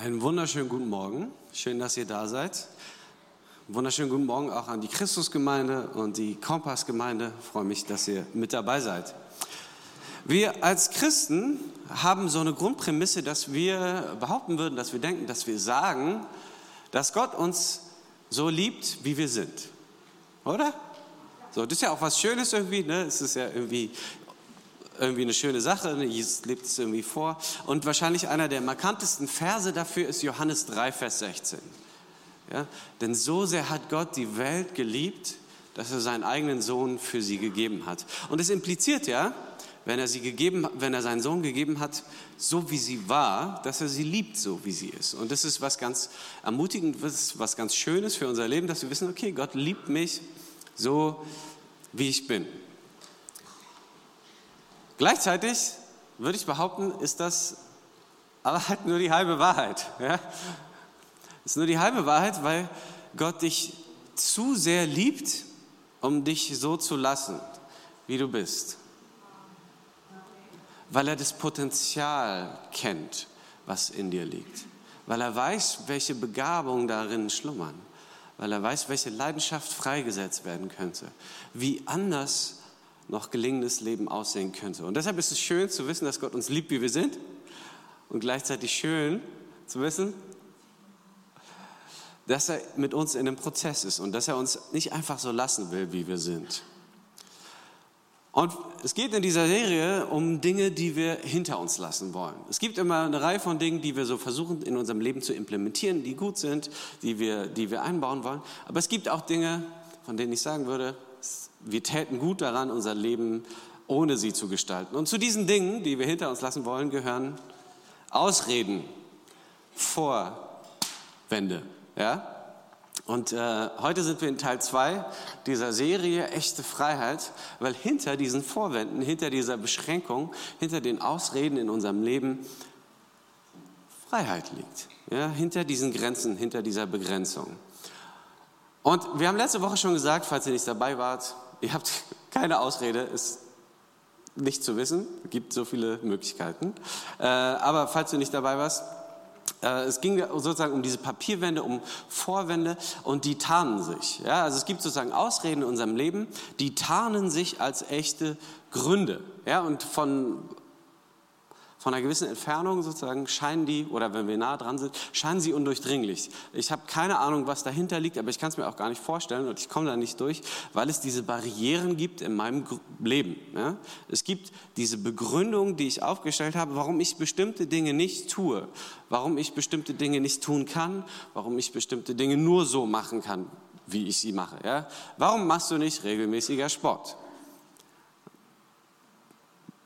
Einen wunderschönen guten Morgen. Schön, dass ihr da seid. Wunderschönen guten Morgen auch an die Christusgemeinde und die Kompassgemeinde. Ich freue mich, dass ihr mit dabei seid. Wir als Christen haben so eine Grundprämisse, dass wir behaupten würden, dass wir denken, dass wir sagen, dass Gott uns so liebt, wie wir sind. Oder? So, das ist ja auch was Schönes irgendwie, ne? Es ist ja irgendwie irgendwie eine schöne Sache, ne? Jesus lebt es irgendwie vor. Und wahrscheinlich einer der markantesten Verse dafür ist Johannes 3, Vers 16. Ja? Denn so sehr hat Gott die Welt geliebt, dass er seinen eigenen Sohn für sie gegeben hat. Und es impliziert ja, wenn er sie gegeben, wenn er seinen Sohn gegeben hat, so wie sie war, dass er sie liebt, so wie sie ist. Und das ist was ganz ermutigendes, was ganz Schönes für unser Leben, dass wir wissen, okay, Gott liebt mich so, wie ich bin. Gleichzeitig würde ich behaupten, ist das aber halt nur die halbe Wahrheit. Ja? Ist nur die halbe Wahrheit, weil Gott dich zu sehr liebt, um dich so zu lassen, wie du bist. Weil er das Potenzial kennt, was in dir liegt. Weil er weiß, welche Begabungen darin schlummern. Weil er weiß, welche Leidenschaft freigesetzt werden könnte. Wie anders noch gelingendes Leben aussehen könnte. Und deshalb ist es schön zu wissen, dass Gott uns liebt, wie wir sind. Und gleichzeitig schön zu wissen, dass er mit uns in einem Prozess ist und dass er uns nicht einfach so lassen will, wie wir sind. Und es geht in dieser Serie um Dinge, die wir hinter uns lassen wollen. Es gibt immer eine Reihe von Dingen, die wir so versuchen in unserem Leben zu implementieren, die gut sind, die wir, die wir einbauen wollen. Aber es gibt auch Dinge, von denen ich sagen würde, wir täten gut daran, unser Leben ohne sie zu gestalten. Und zu diesen Dingen, die wir hinter uns lassen wollen, gehören Ausreden, Vorwände. Ja? Und äh, heute sind wir in Teil 2 dieser Serie Echte Freiheit, weil hinter diesen Vorwänden, hinter dieser Beschränkung, hinter den Ausreden in unserem Leben Freiheit liegt. Ja? Hinter diesen Grenzen, hinter dieser Begrenzung. Und wir haben letzte Woche schon gesagt, falls ihr nicht dabei wart, Ihr habt keine Ausrede, es nicht zu wissen. Es gibt so viele Möglichkeiten. Äh, aber falls du nicht dabei warst, äh, es ging sozusagen um diese Papierwände, um Vorwände und die tarnen sich. Ja, also es gibt sozusagen Ausreden in unserem Leben, die tarnen sich als echte Gründe. Ja, und von von einer gewissen Entfernung sozusagen scheinen die, oder wenn wir nah dran sind, scheinen sie undurchdringlich. Ich habe keine Ahnung, was dahinter liegt, aber ich kann es mir auch gar nicht vorstellen und ich komme da nicht durch, weil es diese Barrieren gibt in meinem Leben. Ja? Es gibt diese Begründung, die ich aufgestellt habe, warum ich bestimmte Dinge nicht tue, warum ich bestimmte Dinge nicht tun kann, warum ich bestimmte Dinge nur so machen kann, wie ich sie mache. Ja? Warum machst du nicht regelmäßiger Sport?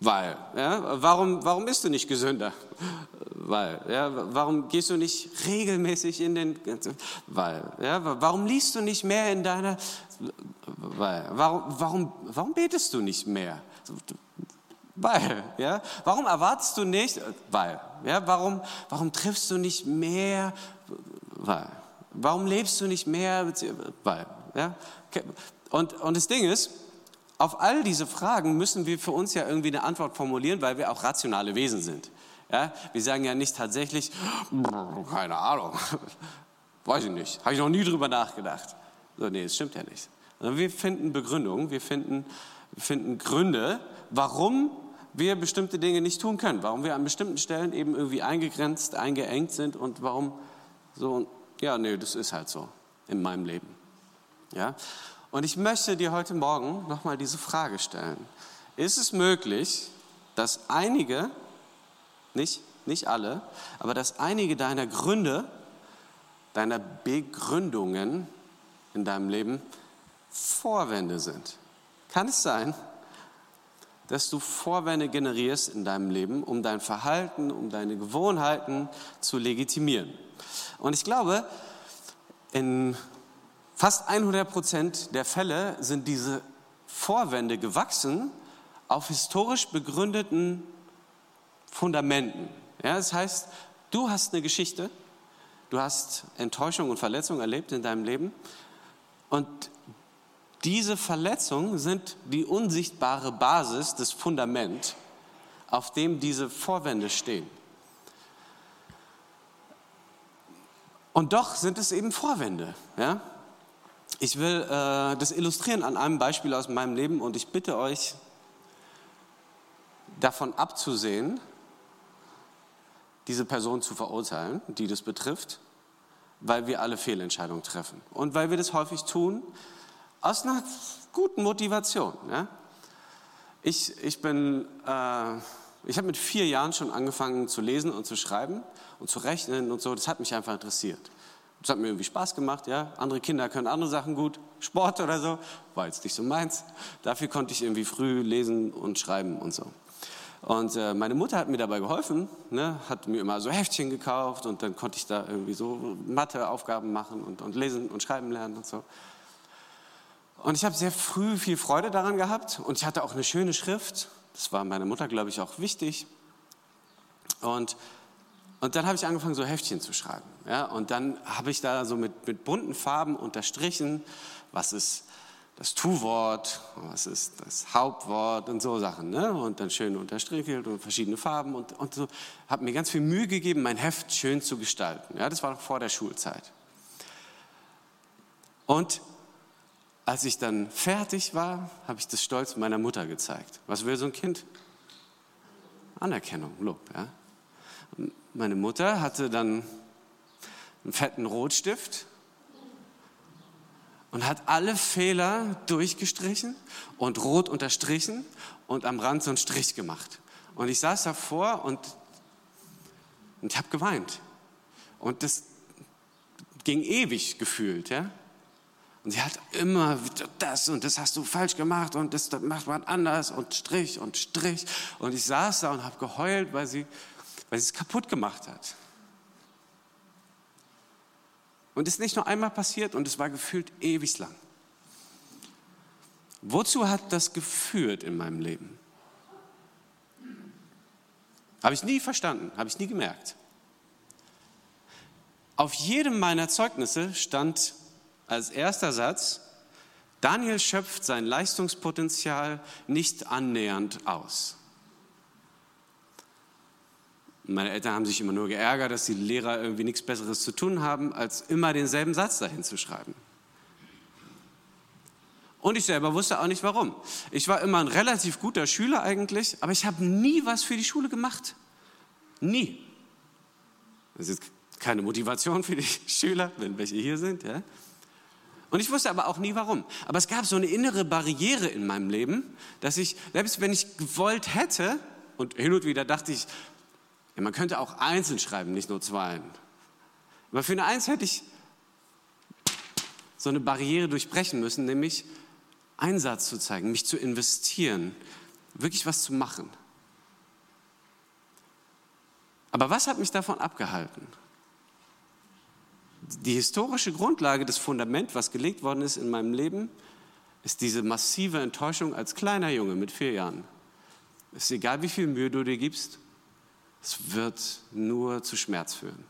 Weil, ja, warum, warum bist du nicht gesünder? Weil, ja, warum gehst du nicht regelmäßig in den, weil, ja, warum liest du nicht mehr in deiner, weil, warum, warum, warum betest du nicht mehr? Weil, ja, warum erwartest du nicht, weil, ja, warum, warum triffst du nicht mehr, weil, warum lebst du nicht mehr, weil, ja, und, und das Ding ist, auf all diese Fragen müssen wir für uns ja irgendwie eine Antwort formulieren, weil wir auch rationale Wesen sind. Ja? Wir sagen ja nicht tatsächlich, keine Ahnung, weiß ich nicht, habe ich noch nie drüber nachgedacht. So, nee, das stimmt ja nicht. Wir finden Begründungen, wir finden, finden Gründe, warum wir bestimmte Dinge nicht tun können, warum wir an bestimmten Stellen eben irgendwie eingegrenzt, eingeengt sind und warum so, ja, nee, das ist halt so in meinem Leben. Ja? Und ich möchte dir heute Morgen nochmal diese Frage stellen. Ist es möglich, dass einige, nicht, nicht alle, aber dass einige deiner Gründe, deiner Begründungen in deinem Leben Vorwände sind? Kann es sein, dass du Vorwände generierst in deinem Leben, um dein Verhalten, um deine Gewohnheiten zu legitimieren? Und ich glaube, in Fast 100 Prozent der Fälle sind diese Vorwände gewachsen auf historisch begründeten Fundamenten. Ja, das heißt, du hast eine Geschichte, du hast Enttäuschung und Verletzung erlebt in deinem Leben und diese Verletzungen sind die unsichtbare Basis, das Fundament, auf dem diese Vorwände stehen. Und doch sind es eben Vorwände. Ja? Ich will äh, das illustrieren an einem Beispiel aus meinem Leben und ich bitte euch, davon abzusehen, diese Person zu verurteilen, die das betrifft, weil wir alle Fehlentscheidungen treffen. Und weil wir das häufig tun aus einer guten Motivation. Ja? Ich, ich äh, ich habe mit vier Jahren schon angefangen zu lesen und zu schreiben und zu rechnen und so. Das hat mich einfach interessiert. Das hat mir irgendwie Spaß gemacht, ja. Andere Kinder können andere Sachen gut, Sport oder so, war jetzt nicht so meins. Dafür konnte ich irgendwie früh lesen und schreiben und so. Und äh, meine Mutter hat mir dabei geholfen, ne, hat mir immer so Heftchen gekauft und dann konnte ich da irgendwie so Matheaufgaben machen und, und lesen und schreiben lernen und so. Und ich habe sehr früh viel Freude daran gehabt und ich hatte auch eine schöne Schrift. Das war meiner Mutter, glaube ich, auch wichtig. Und, und dann habe ich angefangen, so Heftchen zu schreiben. Ja? Und dann habe ich da so mit, mit bunten Farben unterstrichen, was ist das Tu-Wort, was ist das Hauptwort und so Sachen. Ne? Und dann schön unterstrichelt und verschiedene Farben und, und so. Habe mir ganz viel Mühe gegeben, mein Heft schön zu gestalten. Ja, das war noch vor der Schulzeit. Und als ich dann fertig war, habe ich das stolz meiner Mutter gezeigt. Was will so ein Kind? Anerkennung, Lob. Ja? Meine Mutter hatte dann einen fetten Rotstift und hat alle Fehler durchgestrichen und rot unterstrichen und am Rand so einen Strich gemacht. Und ich saß davor und, und habe geweint. Und das ging ewig gefühlt. Ja? Und sie hat immer das und das hast du falsch gemacht und das, das macht man anders und Strich und Strich. Und ich saß da und habe geheult, weil sie, weil sie es kaputt gemacht hat. Und es ist nicht nur einmal passiert und es war gefühlt ewig lang. Wozu hat das geführt in meinem Leben? Habe ich nie verstanden, habe ich nie gemerkt. Auf jedem meiner Zeugnisse stand als erster Satz, Daniel schöpft sein Leistungspotenzial nicht annähernd aus. Meine Eltern haben sich immer nur geärgert, dass die Lehrer irgendwie nichts Besseres zu tun haben, als immer denselben Satz dahin zu schreiben. Und ich selber wusste auch nicht warum. Ich war immer ein relativ guter Schüler eigentlich, aber ich habe nie was für die Schule gemacht. Nie. Das ist keine Motivation für die Schüler, wenn welche hier sind. Ja? Und ich wusste aber auch nie warum. Aber es gab so eine innere Barriere in meinem Leben, dass ich, selbst wenn ich gewollt hätte, und hin und wieder dachte ich, ja, man könnte auch einzeln schreiben, nicht nur zwei. Aber für eine Eins hätte ich so eine Barriere durchbrechen müssen, nämlich Einsatz zu zeigen, mich zu investieren, wirklich was zu machen. Aber was hat mich davon abgehalten? Die historische Grundlage, das Fundament, was gelegt worden ist in meinem Leben, ist diese massive Enttäuschung als kleiner Junge mit vier Jahren. Es ist egal, wie viel Mühe du dir gibst, es wird nur zu Schmerz führen.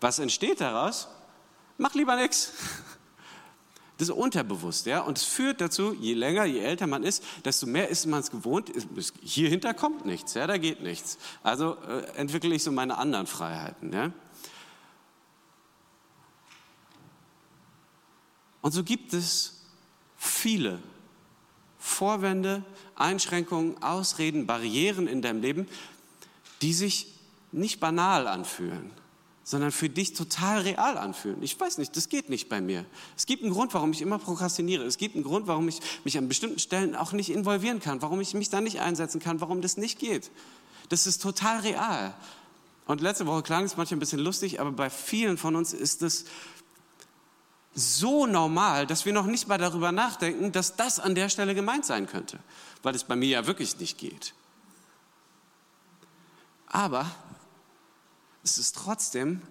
Was entsteht daraus? Mach lieber nichts. Das ist unterbewusst, ja. Und es führt dazu, je länger, je älter man ist, desto mehr ist man es gewohnt. Hier hinter kommt nichts, ja, da geht nichts. Also äh, entwickle ich so meine anderen Freiheiten, ja. Und so gibt es viele Vorwände, Einschränkungen, Ausreden, Barrieren in deinem Leben, die sich nicht banal anfühlen, sondern für dich total real anfühlen. Ich weiß nicht, das geht nicht bei mir. Es gibt einen Grund, warum ich immer prokrastiniere. Es gibt einen Grund, warum ich mich an bestimmten Stellen auch nicht involvieren kann, warum ich mich da nicht einsetzen kann, warum das nicht geht. Das ist total real. Und letzte Woche klang es manchmal ein bisschen lustig, aber bei vielen von uns ist es so normal, dass wir noch nicht mal darüber nachdenken, dass das an der Stelle gemeint sein könnte, weil es bei mir ja wirklich nicht geht. Aber es ist trotzdem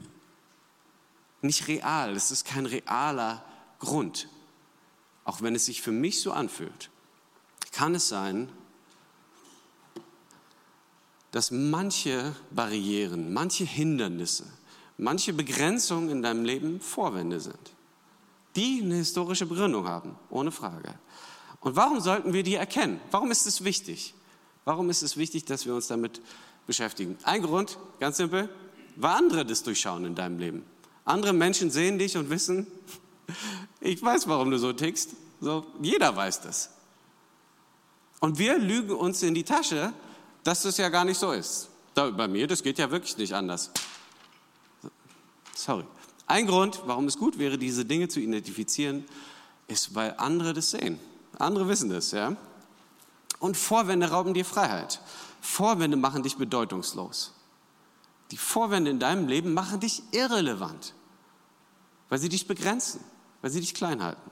nicht real, es ist kein realer Grund. Auch wenn es sich für mich so anfühlt, kann es sein, dass manche Barrieren, manche Hindernisse, manche Begrenzungen in deinem Leben Vorwände sind, die eine historische Begründung haben, ohne Frage. Und warum sollten wir die erkennen? Warum ist es wichtig? Warum ist es wichtig, dass wir uns damit beschäftigen. Ein Grund, ganz simpel, weil andere das durchschauen in deinem Leben. Andere Menschen sehen dich und wissen, ich weiß, warum du so tickst. So, jeder weiß das. Und wir lügen uns in die Tasche, dass das ja gar nicht so ist. Da, bei mir, das geht ja wirklich nicht anders. Sorry. Ein Grund, warum es gut wäre, diese Dinge zu identifizieren, ist, weil andere das sehen. Andere wissen das, ja. Und Vorwände rauben dir Freiheit. Vorwände machen dich bedeutungslos. Die Vorwände in deinem Leben machen dich irrelevant, weil sie dich begrenzen, weil sie dich klein halten.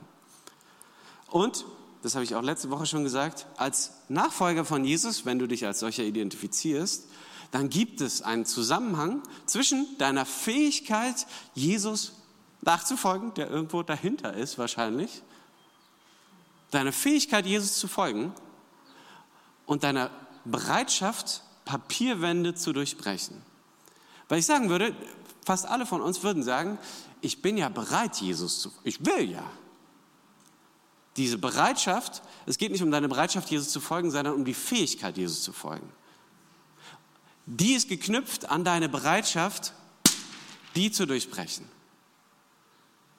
Und, das habe ich auch letzte Woche schon gesagt, als Nachfolger von Jesus, wenn du dich als solcher identifizierst, dann gibt es einen Zusammenhang zwischen deiner Fähigkeit, Jesus nachzufolgen, der irgendwo dahinter ist wahrscheinlich, deine Fähigkeit, Jesus zu folgen und deiner Bereitschaft, Papierwände zu durchbrechen. Weil ich sagen würde, fast alle von uns würden sagen, ich bin ja bereit, Jesus zu, ich will ja. Diese Bereitschaft, es geht nicht um deine Bereitschaft, Jesus zu folgen, sondern um die Fähigkeit, Jesus zu folgen. Die ist geknüpft an deine Bereitschaft, die zu durchbrechen.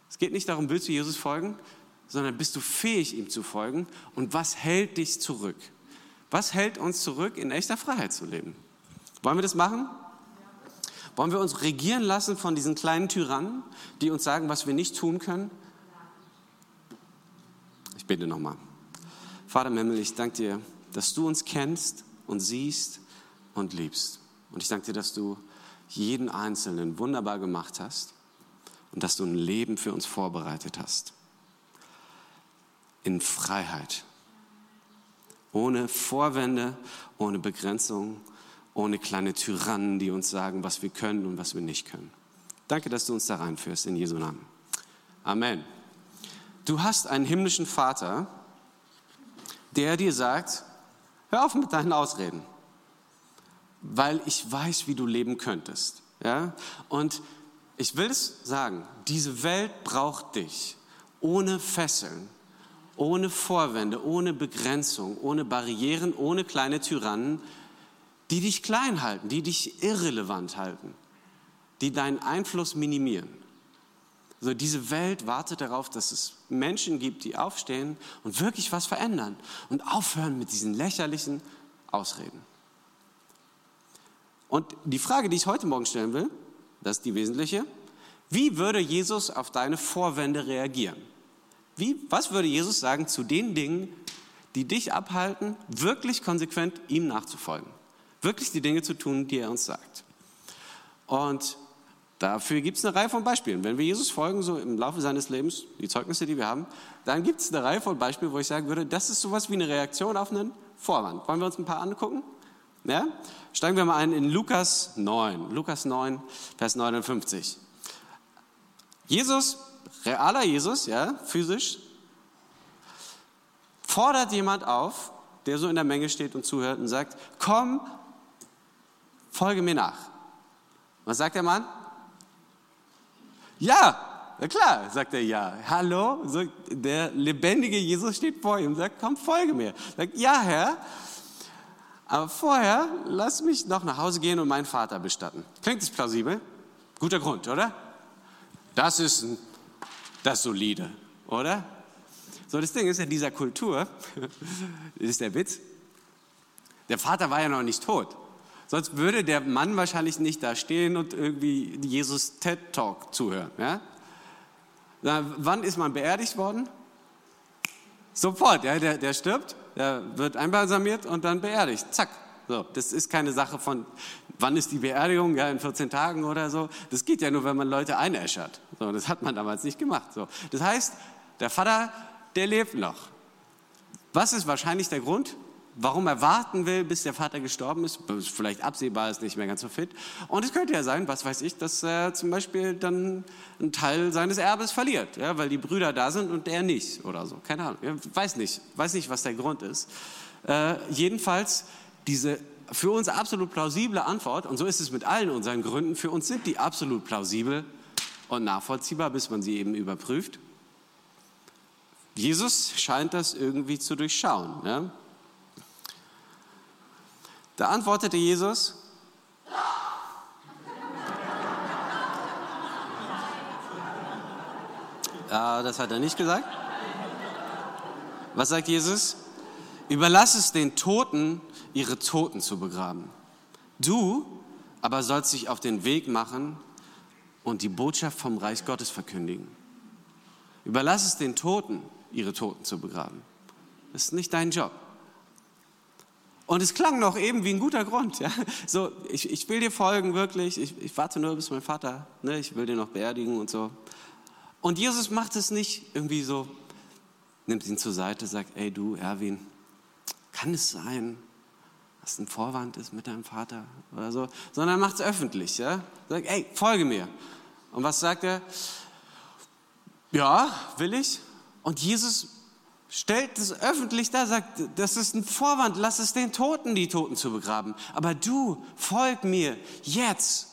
Es geht nicht darum, willst du Jesus folgen, sondern bist du fähig, ihm zu folgen und was hält dich zurück? Was hält uns zurück, in echter Freiheit zu leben? Wollen wir das machen? Wollen wir uns regieren lassen von diesen kleinen Tyrannen, die uns sagen, was wir nicht tun können? Ich bete nochmal. Vater Memmel, ich danke dir, dass du uns kennst und siehst und liebst. Und ich danke dir, dass du jeden Einzelnen wunderbar gemacht hast und dass du ein Leben für uns vorbereitet hast. In Freiheit ohne Vorwände, ohne Begrenzung, ohne kleine Tyrannen, die uns sagen, was wir können und was wir nicht können. Danke, dass du uns da reinführst, in Jesu Namen. Amen. Du hast einen himmlischen Vater, der dir sagt, hör auf mit deinen Ausreden, weil ich weiß, wie du leben könntest. Ja? Und ich will es sagen, diese Welt braucht dich ohne Fesseln, ohne Vorwände, ohne Begrenzung, ohne Barrieren, ohne kleine Tyrannen, die dich klein halten, die dich irrelevant halten, die deinen Einfluss minimieren. Also diese Welt wartet darauf, dass es Menschen gibt, die aufstehen und wirklich was verändern und aufhören mit diesen lächerlichen Ausreden. Und die Frage, die ich heute Morgen stellen will, das ist die wesentliche, wie würde Jesus auf deine Vorwände reagieren? Wie, was würde Jesus sagen zu den Dingen, die dich abhalten, wirklich konsequent ihm nachzufolgen? Wirklich die Dinge zu tun, die er uns sagt. Und dafür gibt es eine Reihe von Beispielen. Wenn wir Jesus folgen, so im Laufe seines Lebens, die Zeugnisse, die wir haben, dann gibt es eine Reihe von Beispielen, wo ich sagen würde, das ist sowas wie eine Reaktion auf einen Vorwand. Wollen wir uns ein paar angucken? Ja? Steigen wir mal ein in Lukas 9. Lukas 9, Vers 59. Jesus realer Jesus, ja, physisch, fordert jemand auf, der so in der Menge steht und zuhört und sagt, komm, folge mir nach. Was sagt der Mann? Ja, na klar, sagt er ja. Hallo, der lebendige Jesus steht vor ihm und sagt, komm, folge mir. Sagt, ja, Herr, aber vorher lass mich noch nach Hause gehen und meinen Vater bestatten. Klingt das plausibel? Guter Grund, oder? Das ist ein das solide, oder? So, das Ding ist, in dieser Kultur, das ist der Witz, der Vater war ja noch nicht tot. Sonst würde der Mann wahrscheinlich nicht da stehen und irgendwie Jesus TED Talk zuhören. Ja? Na, wann ist man beerdigt worden? Sofort, ja, der, der stirbt, der wird einbalsamiert und dann beerdigt. Zack. So, das ist keine Sache von, wann ist die Beerdigung, ja, in 14 Tagen oder so. Das geht ja nur, wenn man Leute einäschert. So, das hat man damals nicht gemacht. So. Das heißt, der Vater, der lebt noch. Was ist wahrscheinlich der Grund? Warum er warten will, bis der Vater gestorben ist, vielleicht absehbar ist, nicht mehr ganz so fit. Und es könnte ja sein, was weiß ich, dass er zum Beispiel dann einen Teil seines Erbes verliert, ja, weil die Brüder da sind und er nicht oder so. Keine Ahnung, ich weiß nicht, weiß nicht, was der Grund ist. Äh, jedenfalls diese für uns absolut plausible Antwort, und so ist es mit allen unseren Gründen, für uns sind die absolut plausibel und nachvollziehbar, bis man sie eben überprüft. Jesus scheint das irgendwie zu durchschauen. Ne? Da antwortete Jesus, Ja, das hat er nicht gesagt. Was sagt Jesus? Überlass es den Toten, ihre Toten zu begraben. Du aber sollst dich auf den Weg machen und die Botschaft vom Reich Gottes verkündigen. Überlass es den Toten, ihre Toten zu begraben. Das ist nicht dein Job. Und es klang noch eben wie ein guter Grund. Ja? So, ich, ich will dir folgen, wirklich. Ich, ich warte nur, bis mein Vater, ne, ich will den noch beerdigen und so. Und Jesus macht es nicht irgendwie so, nimmt ihn zur Seite, sagt, ey du, Erwin, kann es sein, dass ein Vorwand ist mit deinem Vater oder so, sondern macht es öffentlich. Ja? Sagt, ey, folge mir. Und was sagt er? Ja, will ich. Und Jesus stellt es öffentlich da, sagt, das ist ein Vorwand, lass es den Toten, die Toten zu begraben. Aber du, folg mir jetzt.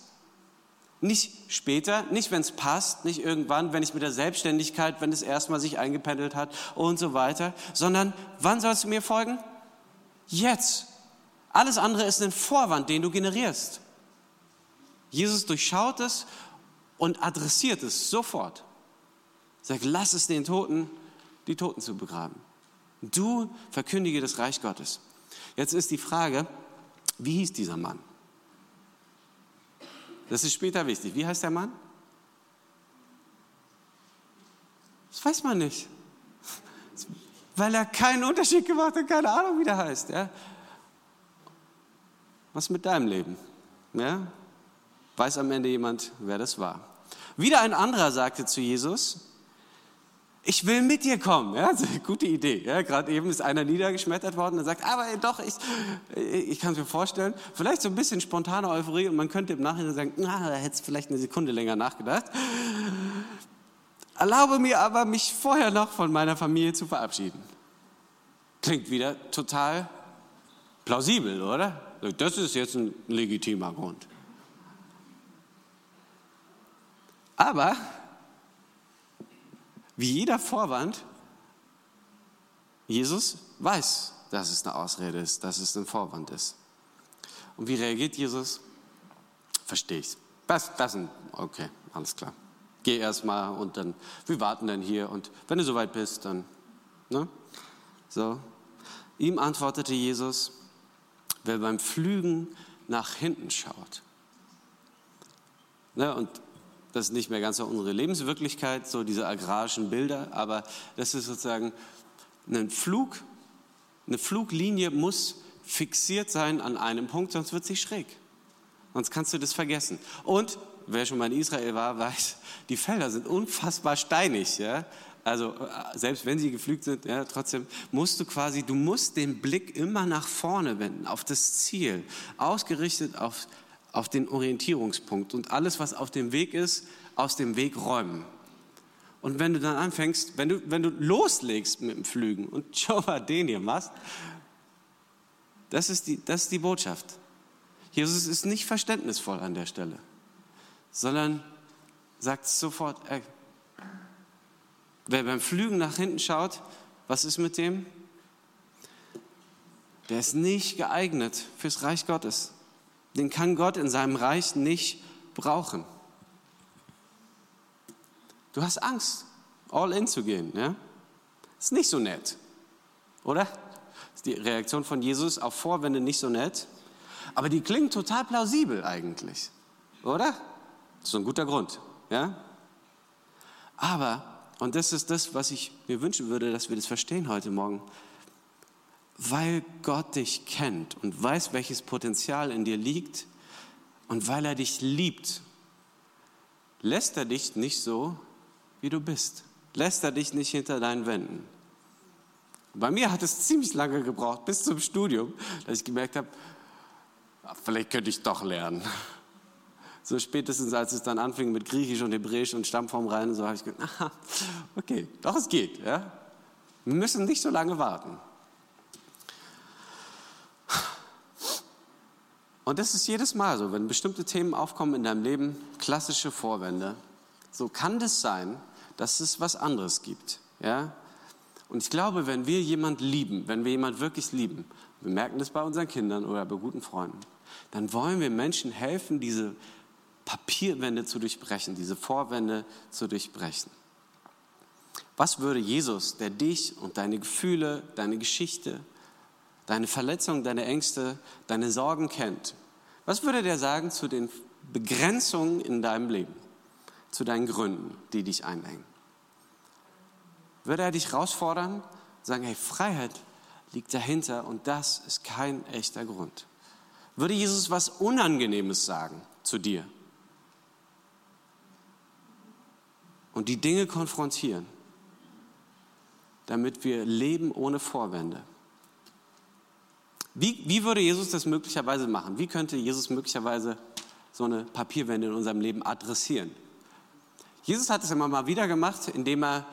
Nicht später, nicht wenn es passt, nicht irgendwann, wenn ich mit der Selbstständigkeit, wenn es erstmal sich eingependelt hat und so weiter, sondern wann sollst du mir folgen? Jetzt. Alles andere ist ein Vorwand, den du generierst. Jesus durchschaut es und adressiert es sofort. Sagt, lass es den Toten die Toten zu begraben. Du verkündige das Reich Gottes. Jetzt ist die Frage, wie hieß dieser Mann? Das ist später wichtig. Wie heißt der Mann? Das weiß man nicht. Weil er keinen Unterschied gemacht hat, keine Ahnung, wie der heißt. Ja? Was mit deinem Leben? Ja? Weiß am Ende jemand, wer das war? Wieder ein anderer sagte zu Jesus, ich will mit dir kommen. Ja, gute Idee. Ja, Gerade eben ist einer niedergeschmettert worden und sagt, aber doch, ich, ich kann es mir vorstellen, vielleicht so ein bisschen spontane Euphorie und man könnte im Nachhinein sagen, na, da hätte es vielleicht eine Sekunde länger nachgedacht. Erlaube mir aber, mich vorher noch von meiner Familie zu verabschieden. Klingt wieder total plausibel, oder? Das ist jetzt ein legitimer Grund. Aber wie jeder Vorwand, Jesus weiß, dass es eine Ausrede ist, dass es ein Vorwand ist. Und wie reagiert Jesus? Verstehe ich. Das, das okay, alles klar. Geh erstmal und dann, wir warten dann hier und wenn du soweit bist, dann, ne? So. Ihm antwortete Jesus, wer beim Flügen nach hinten schaut. Ne, und das ist nicht mehr ganz so unsere Lebenswirklichkeit, so diese agrarischen Bilder, aber das ist sozusagen ein Flug, eine Fluglinie muss fixiert sein an einem Punkt, sonst wird sie schräg. Sonst kannst du das vergessen. Und wer schon mal in Israel war, weiß, die Felder sind unfassbar steinig. Ja? Also äh, selbst wenn sie geflügt sind, ja, trotzdem musst du quasi, du musst den Blick immer nach vorne wenden, auf das Ziel, ausgerichtet auf auf den Orientierungspunkt und alles, was auf dem Weg ist, aus dem Weg räumen. Und wenn du dann anfängst, wenn du, wenn du loslegst mit dem Flügen und Jova den hier machst, das ist, die, das ist die Botschaft. Jesus ist nicht verständnisvoll an der Stelle, sondern sagt sofort, ey, wer beim Flügen nach hinten schaut, was ist mit dem? Der ist nicht geeignet fürs Reich Gottes den kann Gott in seinem Reich nicht brauchen. Du hast Angst, all in zu gehen. Ja? Ist nicht so nett, oder? Ist die Reaktion von Jesus auf Vorwände nicht so nett? Aber die klingt total plausibel eigentlich, oder? Ist ein guter Grund, ja? Aber, und das ist das, was ich mir wünschen würde, dass wir das verstehen heute Morgen, weil Gott dich kennt und weiß, welches Potenzial in dir liegt und weil er dich liebt, lässt er dich nicht so, wie du bist. Lässt er dich nicht hinter deinen Wänden. Bei mir hat es ziemlich lange gebraucht, bis zum Studium, dass ich gemerkt habe, ah, vielleicht könnte ich doch lernen. So spätestens, als es dann anfing mit Griechisch und Hebräisch und Stammform rein, so habe ich gedacht, aha, okay, doch es geht. Ja? Wir müssen nicht so lange warten. Und das ist jedes Mal so, wenn bestimmte Themen aufkommen in deinem Leben, klassische Vorwände. So kann das sein, dass es was anderes gibt. Ja? Und ich glaube, wenn wir jemand lieben, wenn wir jemand wirklich lieben, wir merken das bei unseren Kindern oder bei guten Freunden, dann wollen wir Menschen helfen, diese Papierwände zu durchbrechen, diese Vorwände zu durchbrechen. Was würde Jesus, der dich und deine Gefühle, deine Geschichte, deine Verletzungen, deine Ängste, deine Sorgen kennt, was würde der sagen zu den Begrenzungen in deinem Leben, zu deinen Gründen, die dich einengen? Würde er dich herausfordern, sagen, hey, Freiheit liegt dahinter und das ist kein echter Grund? Würde Jesus was Unangenehmes sagen zu dir? Und die Dinge konfrontieren, damit wir leben ohne Vorwände. Wie, wie würde Jesus das möglicherweise machen? Wie könnte Jesus möglicherweise so eine Papierwende in unserem Leben adressieren? Jesus hat es immer mal wieder gemacht, indem er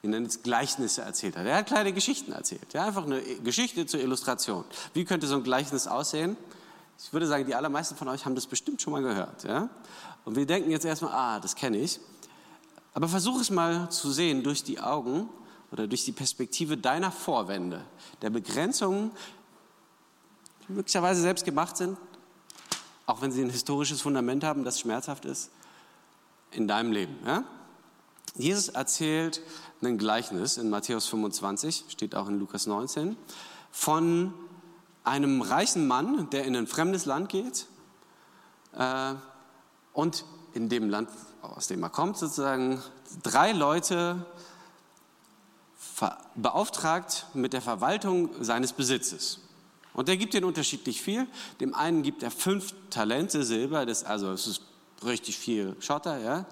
wir nennen Gleichnisse erzählt hat. Er hat kleine Geschichten erzählt. Ja, einfach eine Geschichte zur Illustration. Wie könnte so ein Gleichnis aussehen? Ich würde sagen, die allermeisten von euch haben das bestimmt schon mal gehört. Ja? Und wir denken jetzt erstmal, ah, das kenne ich. Aber versuch es mal zu sehen durch die Augen oder durch die Perspektive deiner Vorwände, der Begrenzungen, die möglicherweise selbst gemacht sind, auch wenn sie ein historisches Fundament haben, das schmerzhaft ist, in deinem Leben. Ja? Jesus erzählt ein Gleichnis in Matthäus 25, steht auch in Lukas 19, von einem reichen Mann, der in ein fremdes Land geht äh, und in dem Land, aus dem er kommt, sozusagen drei Leute beauftragt mit der Verwaltung seines Besitzes. Und er gibt ihnen unterschiedlich viel. Dem einen gibt er fünf Talente Silber, das, also es ist richtig viel Schotter, ja.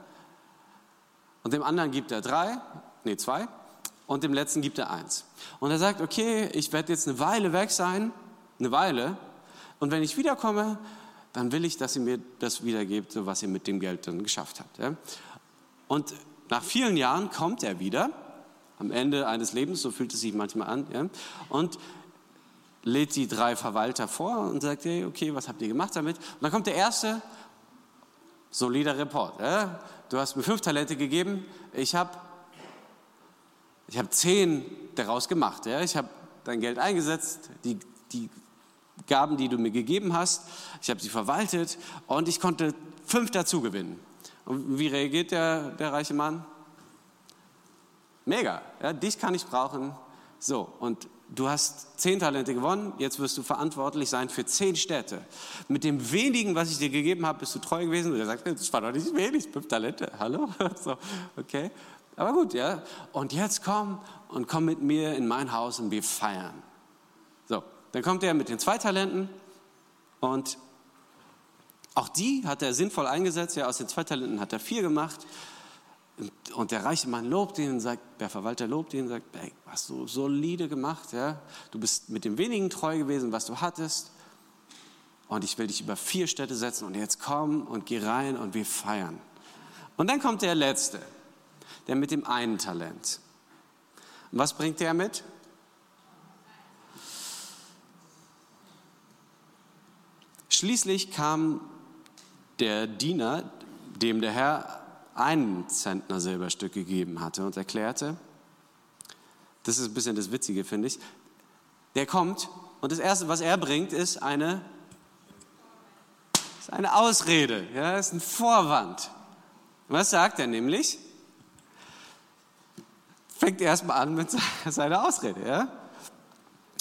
Und dem anderen gibt er drei, nee, zwei. Und dem letzten gibt er eins. Und er sagt, okay, ich werde jetzt eine Weile weg sein, eine Weile. Und wenn ich wiederkomme, dann will ich, dass ihr mir das wiedergebt, was ihr mit dem Geld dann geschafft habt. Und nach vielen Jahren kommt er wieder, am Ende eines Lebens, so fühlt es sich manchmal an, und lädt die drei Verwalter vor und sagt, hey, okay, was habt ihr gemacht damit? Und dann kommt der erste, solider Report. Du hast mir fünf Talente gegeben, ich habe ich habe zehn daraus gemacht. Ich habe dein Geld eingesetzt, die, die Gaben, die du mir gegeben hast, ich habe sie verwaltet und ich konnte fünf dazu gewinnen. Und wie reagiert der, der reiche Mann? Mega, ja, dich kann ich brauchen. So, und du hast zehn Talente gewonnen, jetzt wirst du verantwortlich sein für zehn Städte. Mit dem wenigen, was ich dir gegeben habe, bist du treu gewesen. Und er sagt, das war doch nicht wenig, fünf Talente, hallo? So, okay. Aber gut, ja. Und jetzt komm und komm mit mir in mein Haus und wir feiern. Dann kommt er mit den zwei Talenten und auch die hat er sinnvoll eingesetzt. Ja, aus den zwei Talenten hat er vier gemacht. Und der reiche Mann lobt ihn und sagt, der Verwalter lobt ihn und sagt, hey, hast du solide gemacht, ja? Du bist mit dem wenigen treu gewesen, was du hattest. Und ich will dich über vier Städte setzen und jetzt komm und geh rein und wir feiern. Und dann kommt der Letzte der mit dem einen Talent. Und was bringt der mit? Schließlich kam der Diener, dem der Herr einen Zentner Silberstück gegeben hatte und erklärte, das ist ein bisschen das Witzige, finde ich, der kommt und das Erste, was er bringt, ist eine, ist eine Ausrede, ja, ist ein Vorwand. Was sagt er nämlich? fängt erstmal an mit seiner Ausrede. Ja?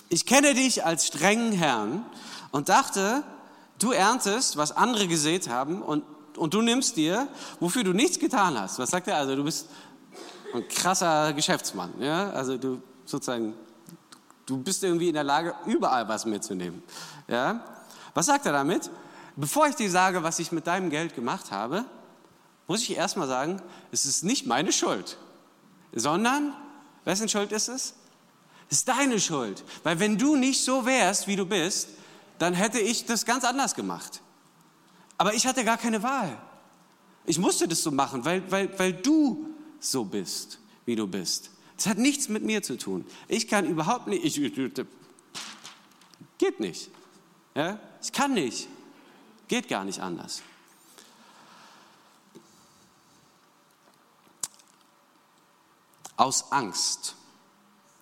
Ich kenne dich als strengen Herrn und dachte, du erntest, was andere gesät haben und, und du nimmst dir, wofür du nichts getan hast. Was sagt er? Also du bist ein krasser Geschäftsmann. Ja? Also du sozusagen, du bist irgendwie in der Lage, überall was mitzunehmen. Ja? Was sagt er damit? Bevor ich dir sage, was ich mit deinem Geld gemacht habe, muss ich erstmal sagen, es ist nicht meine Schuld sondern, wessen Schuld ist es? Es ist deine Schuld. Weil wenn du nicht so wärst, wie du bist, dann hätte ich das ganz anders gemacht. Aber ich hatte gar keine Wahl. Ich musste das so machen, weil, weil, weil du so bist, wie du bist. Das hat nichts mit mir zu tun. Ich kann überhaupt nicht, ich, geht nicht. Ja? Ich kann nicht. Geht gar nicht anders. Aus Angst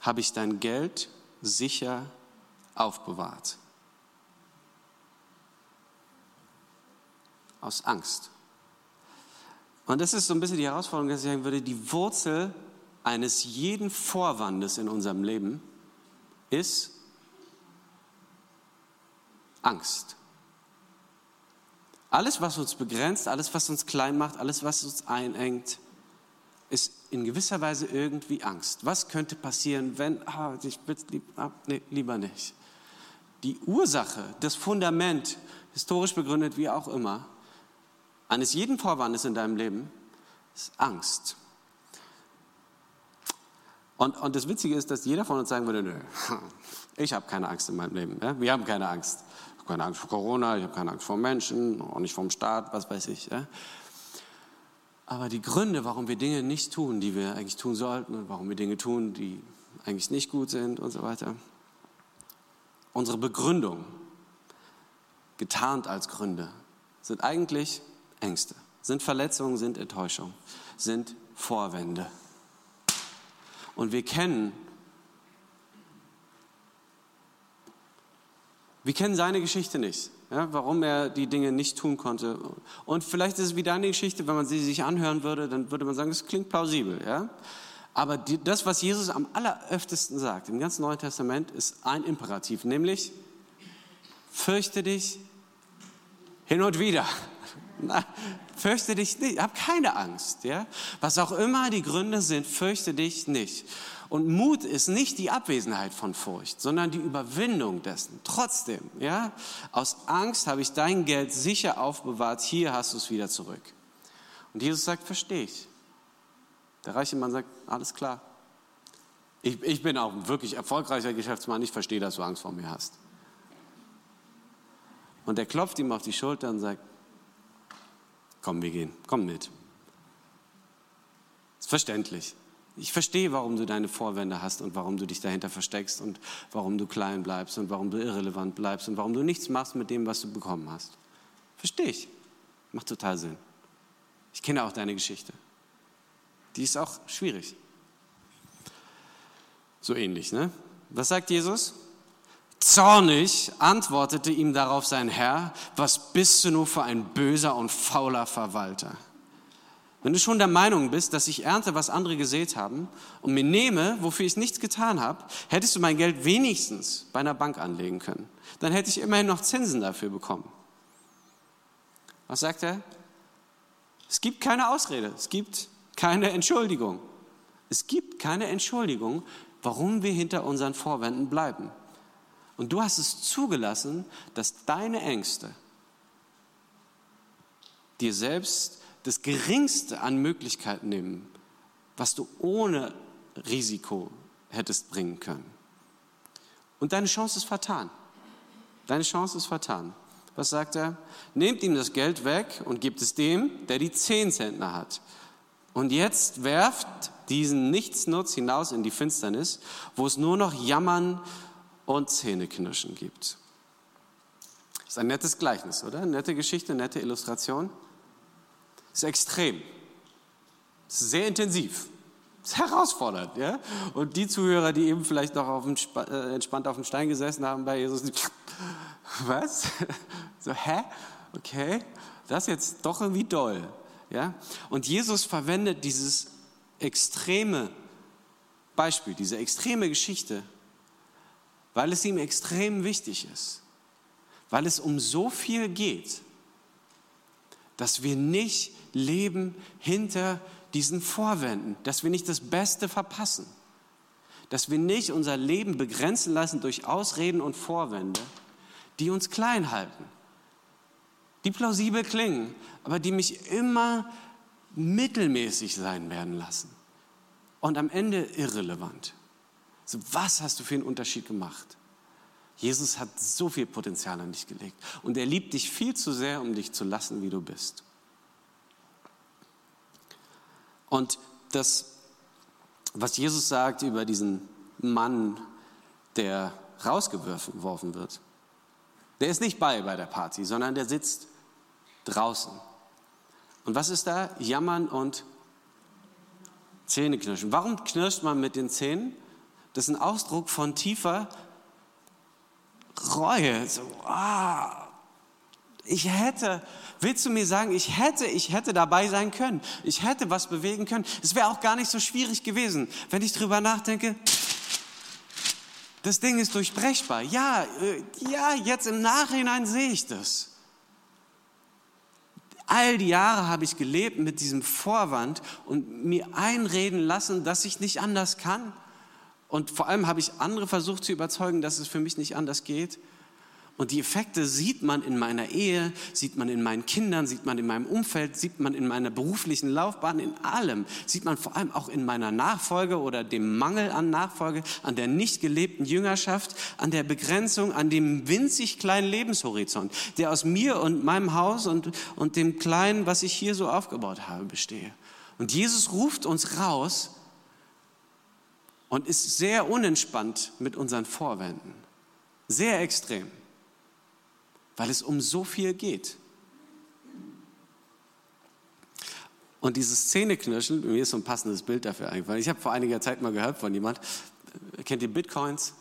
habe ich dein Geld sicher aufbewahrt. Aus Angst. Und das ist so ein bisschen die Herausforderung, dass ich sagen würde, die Wurzel eines jeden Vorwandes in unserem Leben ist Angst. Alles, was uns begrenzt, alles, was uns klein macht, alles, was uns einengt, ist in gewisser Weise irgendwie Angst. Was könnte passieren, wenn, ah, ich bitte lieb, ah, nee, lieber nicht. Die Ursache, das Fundament, historisch begründet wie auch immer, eines jeden Vorwandes in deinem Leben ist Angst. Und, und das Witzige ist, dass jeder von uns sagen würde, nö, ich habe keine Angst in meinem Leben. Ja? Wir haben keine Angst. Ich habe keine Angst vor Corona, ich habe keine Angst vor Menschen, auch nicht vom Staat, was weiß ich. Ja? Aber die Gründe, warum wir Dinge nicht tun, die wir eigentlich tun sollten und warum wir Dinge tun, die eigentlich nicht gut sind und so weiter, unsere Begründung, getarnt als Gründe, sind eigentlich Ängste, sind Verletzungen, sind Enttäuschungen, sind Vorwände. Und wir kennen, wir kennen seine Geschichte nicht, ja, warum er die Dinge nicht tun konnte. Und vielleicht ist es wie deine Geschichte, wenn man sie sich anhören würde, dann würde man sagen, es klingt plausibel. Ja? Aber die, das, was Jesus am alleröftesten sagt im ganzen Neuen Testament, ist ein Imperativ, nämlich fürchte dich hin und wieder. Na, fürchte dich nicht, hab keine Angst. Ja? Was auch immer die Gründe sind, fürchte dich nicht. Und Mut ist nicht die Abwesenheit von Furcht, sondern die Überwindung dessen. Trotzdem, ja, aus Angst habe ich dein Geld sicher aufbewahrt, hier hast du es wieder zurück. Und Jesus sagt, verstehe ich. Der reiche Mann sagt, alles klar. Ich, ich bin auch ein wirklich erfolgreicher Geschäftsmann, ich verstehe, dass du Angst vor mir hast. Und er klopft ihm auf die Schulter und sagt, komm, wir gehen, komm mit. Ist verständlich. Ich verstehe, warum du deine Vorwände hast und warum du dich dahinter versteckst und warum du klein bleibst und warum du irrelevant bleibst und warum du nichts machst mit dem, was du bekommen hast. Verstehe ich. Macht total Sinn. Ich kenne auch deine Geschichte. Die ist auch schwierig. So ähnlich, ne? Was sagt Jesus? Zornig antwortete ihm darauf sein Herr, was bist du nur für ein böser und fauler Verwalter? Wenn du schon der Meinung bist, dass ich ernte, was andere gesät haben und mir nehme, wofür ich nichts getan habe, hättest du mein Geld wenigstens bei einer Bank anlegen können. Dann hätte ich immerhin noch Zinsen dafür bekommen. Was sagt er? Es gibt keine Ausrede, es gibt keine Entschuldigung. Es gibt keine Entschuldigung, warum wir hinter unseren Vorwänden bleiben. Und du hast es zugelassen, dass deine Ängste dir selbst das Geringste an Möglichkeiten nehmen, was du ohne Risiko hättest bringen können. Und deine Chance ist vertan. Deine Chance ist vertan. Was sagt er? Nehmt ihm das Geld weg und gebt es dem, der die zehn Zentner hat. Und jetzt werft diesen Nichtsnutz hinaus in die Finsternis, wo es nur noch Jammern und Zähneknirschen gibt. Ist ein nettes Gleichnis, oder? Nette Geschichte, nette Illustration. Ist extrem. Ist sehr intensiv. Ist herausfordernd. Ja? Und die Zuhörer, die eben vielleicht noch auf dem, äh, entspannt auf dem Stein gesessen haben bei Jesus, was? So, hä? Okay, das ist jetzt doch irgendwie doll. Ja? Und Jesus verwendet dieses extreme Beispiel, diese extreme Geschichte, weil es ihm extrem wichtig ist, weil es um so viel geht, dass wir nicht leben hinter diesen Vorwänden, dass wir nicht das Beste verpassen, dass wir nicht unser Leben begrenzen lassen durch Ausreden und Vorwände, die uns klein halten, die plausibel klingen, aber die mich immer mittelmäßig sein werden lassen und am Ende irrelevant. So, was hast du für einen Unterschied gemacht? Jesus hat so viel Potenzial an dich gelegt und er liebt dich viel zu sehr, um dich zu lassen, wie du bist. Und das, was Jesus sagt über diesen Mann, der rausgeworfen wird, der ist nicht bei bei der Party, sondern der sitzt draußen. Und was ist da? Jammern und Zähneknirschen. Warum knirscht man mit den Zähnen? Das ist ein Ausdruck von tiefer Reue. So, ah, Ich hätte, willst du mir sagen, ich hätte, ich hätte dabei sein können. Ich hätte was bewegen können. Es wäre auch gar nicht so schwierig gewesen, wenn ich drüber nachdenke. Das Ding ist durchbrechbar. Ja, äh, ja, jetzt im Nachhinein sehe ich das. All die Jahre habe ich gelebt mit diesem Vorwand und mir einreden lassen, dass ich nicht anders kann. Und vor allem habe ich andere versucht zu überzeugen, dass es für mich nicht anders geht. Und die Effekte sieht man in meiner Ehe, sieht man in meinen Kindern, sieht man in meinem Umfeld, sieht man in meiner beruflichen Laufbahn, in allem. Sieht man vor allem auch in meiner Nachfolge oder dem Mangel an Nachfolge, an der nicht gelebten Jüngerschaft, an der Begrenzung, an dem winzig kleinen Lebenshorizont, der aus mir und meinem Haus und, und dem Kleinen, was ich hier so aufgebaut habe, bestehe. Und Jesus ruft uns raus und ist sehr unentspannt mit unseren Vorwänden. Sehr extrem weil es um so viel geht. Und dieses Zähneknirschen, mir ist so ein passendes Bild dafür eingefallen. Ich habe vor einiger Zeit mal gehört von jemand, äh, kennt ihr Bitcoins?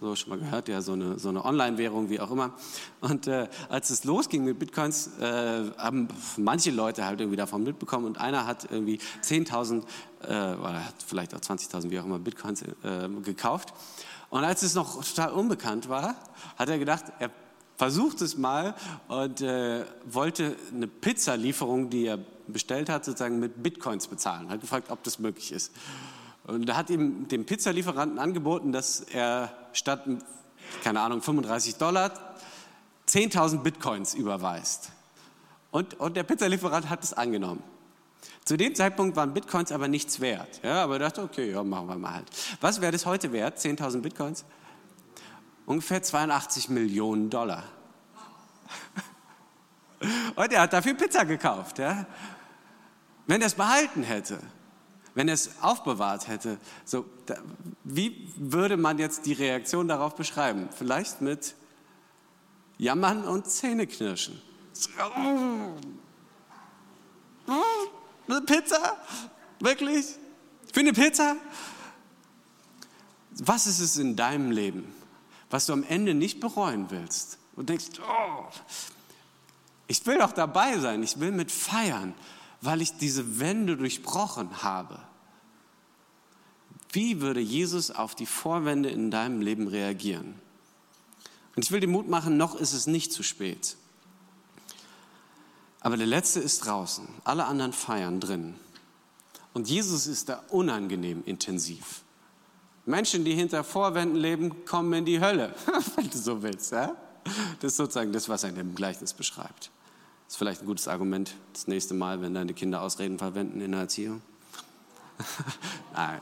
So schon mal gehört, ja, so eine, so eine Online-Währung, wie auch immer. Und äh, als es losging mit Bitcoins, äh, haben manche Leute halt irgendwie davon mitbekommen und einer hat irgendwie 10.000 äh, oder hat vielleicht auch 20.000, wie auch immer, Bitcoins äh, gekauft. Und als es noch total unbekannt war, hat er gedacht, er versucht es mal und äh, wollte eine Pizzalieferung, die er bestellt hat, sozusagen mit Bitcoins bezahlen. Hat gefragt, ob das möglich ist. Und da hat ihm dem Pizzalieferanten angeboten, dass er statt, keine Ahnung, 35 Dollar 10.000 Bitcoins überweist. Und, und der Pizzalieferant hat es angenommen. Zu dem Zeitpunkt waren Bitcoins aber nichts wert. Ja, aber er dachte, okay, ja, machen wir mal halt. Was wäre das heute wert? 10.000 Bitcoins? ungefähr 82 Millionen Dollar. Und er hat dafür Pizza gekauft. Ja? Wenn er es behalten hätte, wenn er es aufbewahrt hätte, so, da, wie würde man jetzt die Reaktion darauf beschreiben? Vielleicht mit Jammern und Zähneknirschen. Eine Pizza? Wirklich? Für eine Pizza? Was ist es in deinem Leben? was du am Ende nicht bereuen willst. Und denkst, oh, ich will doch dabei sein, ich will mit feiern, weil ich diese Wände durchbrochen habe. Wie würde Jesus auf die Vorwände in deinem Leben reagieren? Und ich will dir Mut machen, noch ist es nicht zu spät. Aber der Letzte ist draußen, alle anderen feiern drin. Und Jesus ist da unangenehm intensiv. Menschen, die hinter Vorwänden leben, kommen in die Hölle, wenn du so willst. Ja? Das ist sozusagen das, was er in dem Gleichnis beschreibt. Das ist vielleicht ein gutes Argument das nächste Mal, wenn deine Kinder Ausreden verwenden in der Erziehung. Nein,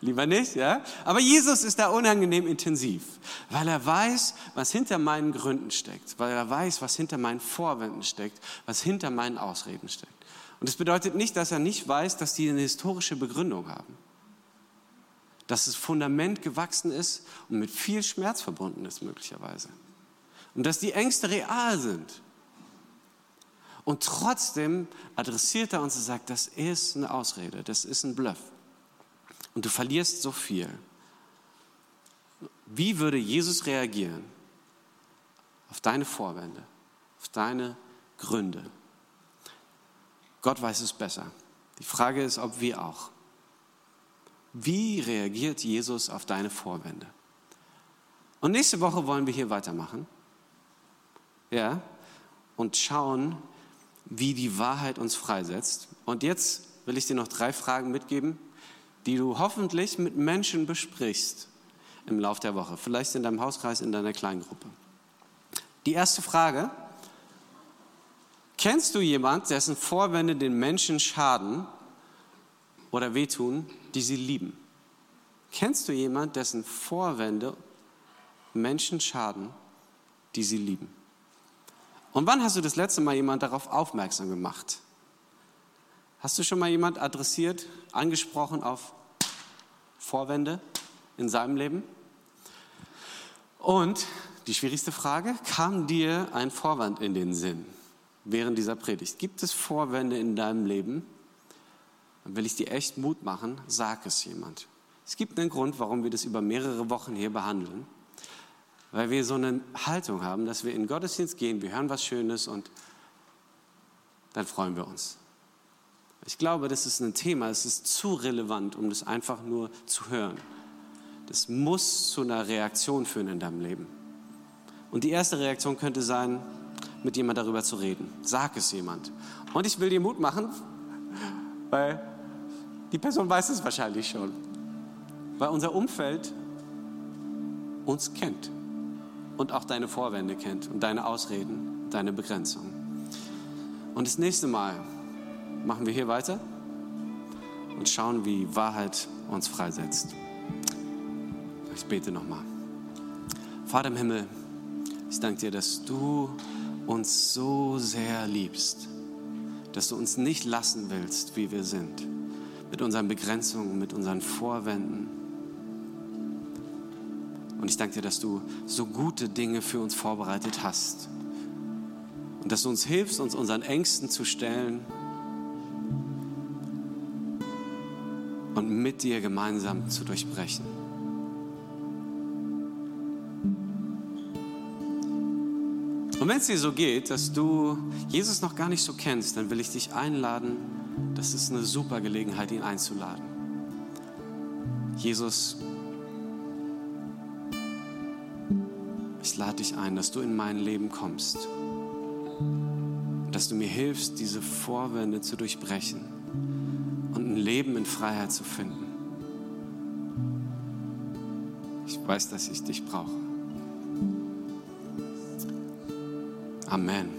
lieber nicht, ja? Aber Jesus ist da unangenehm intensiv, weil er weiß, was hinter meinen Gründen steckt, weil er weiß, was hinter meinen Vorwänden steckt, was hinter meinen Ausreden steckt. Und das bedeutet nicht, dass er nicht weiß, dass die eine historische Begründung haben dass das Fundament gewachsen ist und mit viel Schmerz verbunden ist möglicherweise. Und dass die Ängste real sind. Und trotzdem adressiert er uns und sagt, das ist eine Ausrede, das ist ein Bluff. Und du verlierst so viel. Wie würde Jesus reagieren auf deine Vorwände, auf deine Gründe? Gott weiß es besser. Die Frage ist, ob wir auch. Wie reagiert Jesus auf deine Vorwände? Und nächste Woche wollen wir hier weitermachen. Ja, und schauen, wie die Wahrheit uns freisetzt. Und jetzt will ich dir noch drei Fragen mitgeben, die du hoffentlich mit Menschen besprichst im Laufe der Woche, vielleicht in deinem Hauskreis, in deiner Kleingruppe. Die erste Frage, kennst du jemand, dessen Vorwände den Menschen schaden oder wehtun, die sie lieben. Kennst du jemanden, dessen Vorwände Menschen schaden, die sie lieben? Und wann hast du das letzte Mal jemand darauf aufmerksam gemacht? Hast du schon mal jemand adressiert, angesprochen auf Vorwände in seinem Leben? Und die schwierigste Frage, kam dir ein Vorwand in den Sinn während dieser Predigt? Gibt es Vorwände in deinem Leben, dann will ich dir echt Mut machen, sag es jemand. Es gibt einen Grund, warum wir das über mehrere Wochen hier behandeln. weil wir so eine Haltung haben, dass wir in Gottesdienst gehen, wir hören was Schönes und dann freuen wir uns. Ich glaube, das ist ein Thema, es ist zu relevant, um das einfach nur zu hören. Das muss zu einer Reaktion führen in deinem Leben. Und die erste Reaktion könnte sein, mit jemand darüber zu reden. Sag es jemand. Und ich will dir Mut machen, weil die Person weiß es wahrscheinlich schon. Weil unser Umfeld uns kennt und auch deine Vorwände kennt und deine Ausreden, deine Begrenzungen. Und das nächste Mal machen wir hier weiter und schauen, wie Wahrheit uns freisetzt. Ich bete nochmal. Vater im Himmel, ich danke dir, dass du uns so sehr liebst, dass du uns nicht lassen willst, wie wir sind, mit unseren Begrenzungen, mit unseren Vorwänden. Und ich danke dir, dass du so gute Dinge für uns vorbereitet hast und dass du uns hilfst, uns unseren Ängsten zu stellen mit dir gemeinsam zu durchbrechen. Und wenn es dir so geht, dass du Jesus noch gar nicht so kennst, dann will ich dich einladen, das ist eine super Gelegenheit, ihn einzuladen. Jesus, ich lade dich ein, dass du in mein Leben kommst. Dass du mir hilfst, diese Vorwände zu durchbrechen ein Leben in Freiheit zu finden. Ich weiß, dass ich dich brauche. Amen.